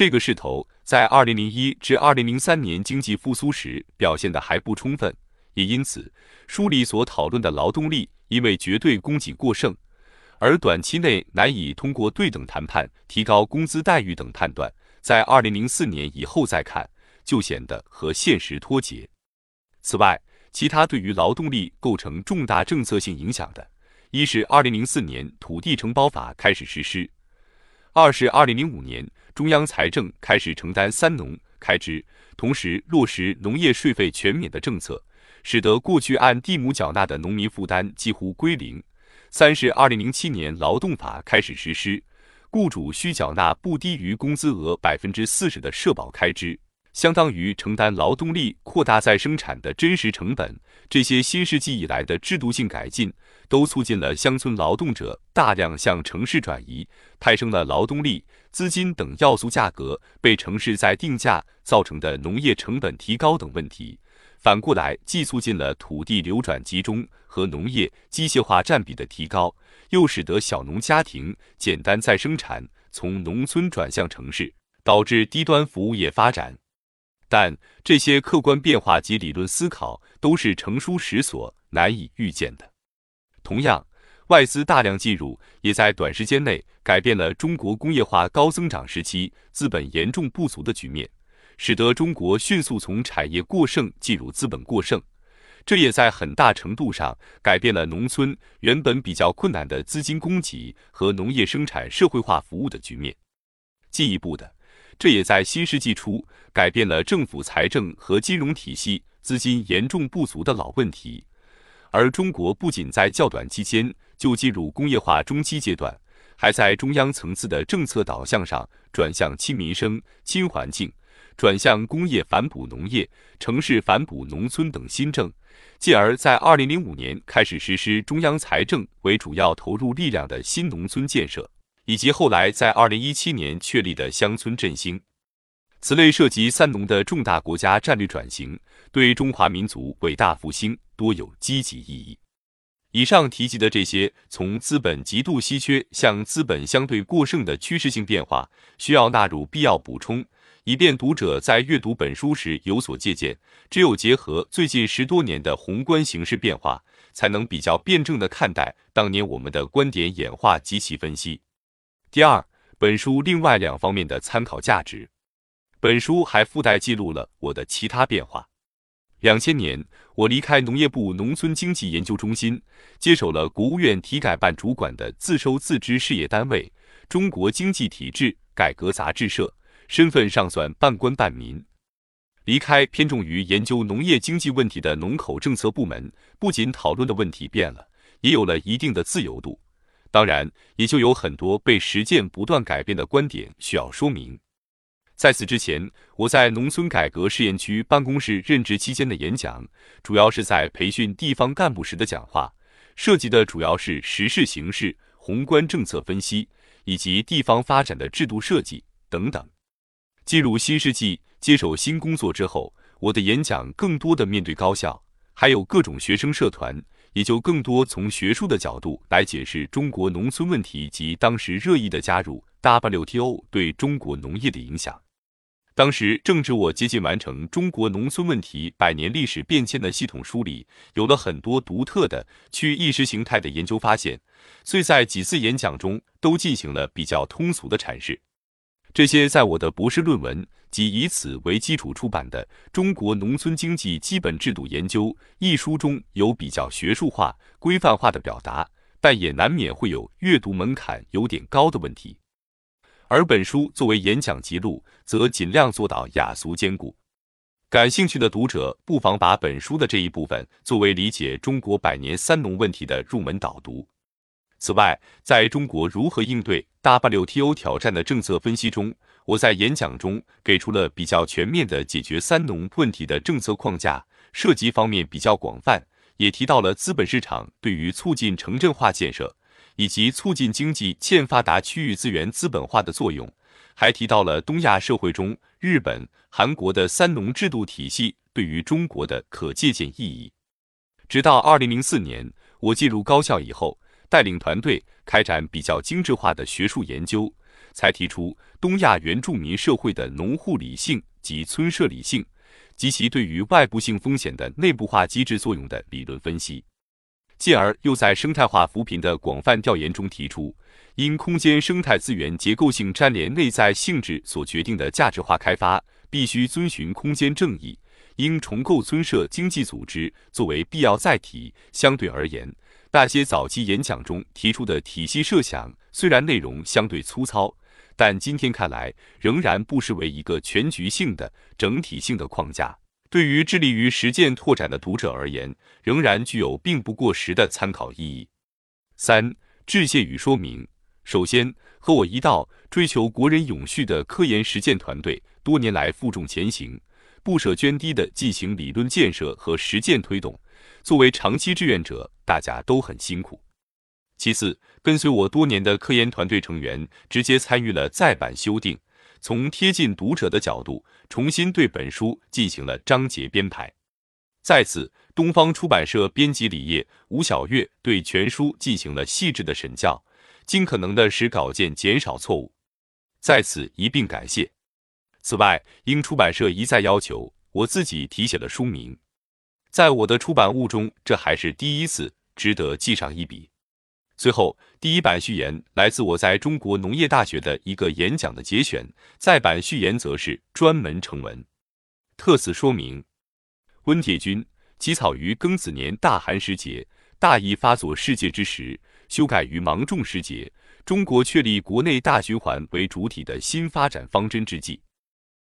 这个势头在二零零一至二零零三年经济复苏时表现的还不充分，也因此，书里所讨论的劳动力因为绝对供给过剩，而短期内难以通过对等谈判提高工资待遇等判断，在二零零四年以后再看，就显得和现实脱节。此外，其他对于劳动力构成重大政策性影响的，一是二零零四年土地承包法开始实施。二是二零零五年，中央财政开始承担“三农”开支，同时落实农业税费全免的政策，使得过去按地亩缴纳的农民负担几乎归零。三是二零零七年劳动法开始实施，雇主需缴纳不低于工资额百分之四十的社保开支。相当于承担劳动力扩大再生产的真实成本。这些新世纪以来的制度性改进，都促进了乡村劳动者大量向城市转移，派生了劳动力、资金等要素价格被城市再定价造成的农业成本提高等问题。反过来，既促进了土地流转集中和农业机械化占比的提高，又使得小农家庭简单再生产从农村转向城市，导致低端服务业发展。但这些客观变化及理论思考都是成书时所难以预见的。同样，外资大量进入也在短时间内改变了中国工业化高增长时期资本严重不足的局面，使得中国迅速从产业过剩进入资本过剩。这也在很大程度上改变了农村原本比较困难的资金供给和农业生产社会化服务的局面。进一步的。这也在新世纪初改变了政府财政和金融体系资金严重不足的老问题，而中国不仅在较短期间就进入工业化中期阶段，还在中央层次的政策导向上转向亲民生、亲环境，转向工业反哺农业、城市反哺农村等新政，进而，在二零零五年开始实施中央财政为主要投入力量的新农村建设。以及后来在二零一七年确立的乡村振兴，此类涉及“三农”的重大国家战略转型，对中华民族伟大复兴多有积极意义。以上提及的这些从资本极度稀缺向资本相对过剩的趋势性变化，需要纳入必要补充，以便读者在阅读本书时有所借鉴。只有结合最近十多年的宏观形势变化，才能比较辩证地看待当年我们的观点演化及其分析。第二，本书另外两方面的参考价值。本书还附带记录了我的其他变化。两千年，我离开农业部农村经济研究中心，接手了国务院体改办主管的自收自支事业单位——中国经济体制改革杂志社，身份尚算半官半民。离开偏重于研究农业经济问题的农口政策部门，不仅讨论的问题变了，也有了一定的自由度。当然，也就有很多被实践不断改变的观点需要说明。在此之前，我在农村改革试验区办公室任职期间的演讲，主要是在培训地方干部时的讲话，涉及的主要是时事形势、宏观政策分析以及地方发展的制度设计等等。进入新世纪，接手新工作之后，我的演讲更多的面对高校，还有各种学生社团。也就更多从学术的角度来解释中国农村问题及当时热议的加入 WTO 对中国农业的影响。当时正值我接近完成《中国农村问题百年历史变迁》的系统梳理，有了很多独特的去意识形态的研究发现，遂在几次演讲中都进行了比较通俗的阐释。这些在我的博士论文及以此为基础出版的《中国农村经济基本制度研究》一书中有比较学术化、规范化的表达，但也难免会有阅读门槛有点高的问题。而本书作为演讲记录，则尽量做到雅俗兼顾。感兴趣的读者不妨把本书的这一部分作为理解中国百年三农问题的入门导读。此外，在中国如何应对 WTO 挑战的政策分析中，我在演讲中给出了比较全面的解决“三农”问题的政策框架，涉及方面比较广泛，也提到了资本市场对于促进城镇化建设以及促进经济欠发达区域资源资本化的作用，还提到了东亚社会中日本、韩国的“三农”制度体系对于中国的可借鉴意义。直到二零零四年，我进入高校以后。带领团队开展比较精致化的学术研究，才提出东亚原住民社会的农户理性及村社理性及其对于外部性风险的内部化机制作用的理论分析。继而又在生态化扶贫的广泛调研中提出，因空间生态资源结构性粘连内在性质所决定的价值化开发，必须遵循空间正义，应重构村社经济组织作为必要载体。相对而言，那些早期演讲中提出的体系设想，虽然内容相对粗糙，但今天看来仍然不失为一个全局性的、整体性的框架。对于致力于实践拓展的读者而言，仍然具有并不过时的参考意义。三、致谢与说明。首先，和我一道追求国人永续的科研实践团队，多年来负重前行，不舍涓滴的进行理论建设和实践推动。作为长期志愿者，大家都很辛苦。其次，跟随我多年的科研团队成员，直接参与了再版修订。从贴近读者的角度，重新对本书进行了章节编排。在此，东方出版社编辑李烨、吴晓月对全书进行了细致的审校，尽可能的使稿件减少错误，在此一并感谢。此外，因出版社一再要求，我自己题写了书名，在我的出版物中，这还是第一次，值得记上一笔。最后，第一版序言来自我在中国农业大学的一个演讲的节选，再版序言则是专门成文。特此说明：温铁军起草于庚子年大寒时节，大疫发作世界之时，修改于芒种时节，中国确立国内大循环为主体的新发展方针之际。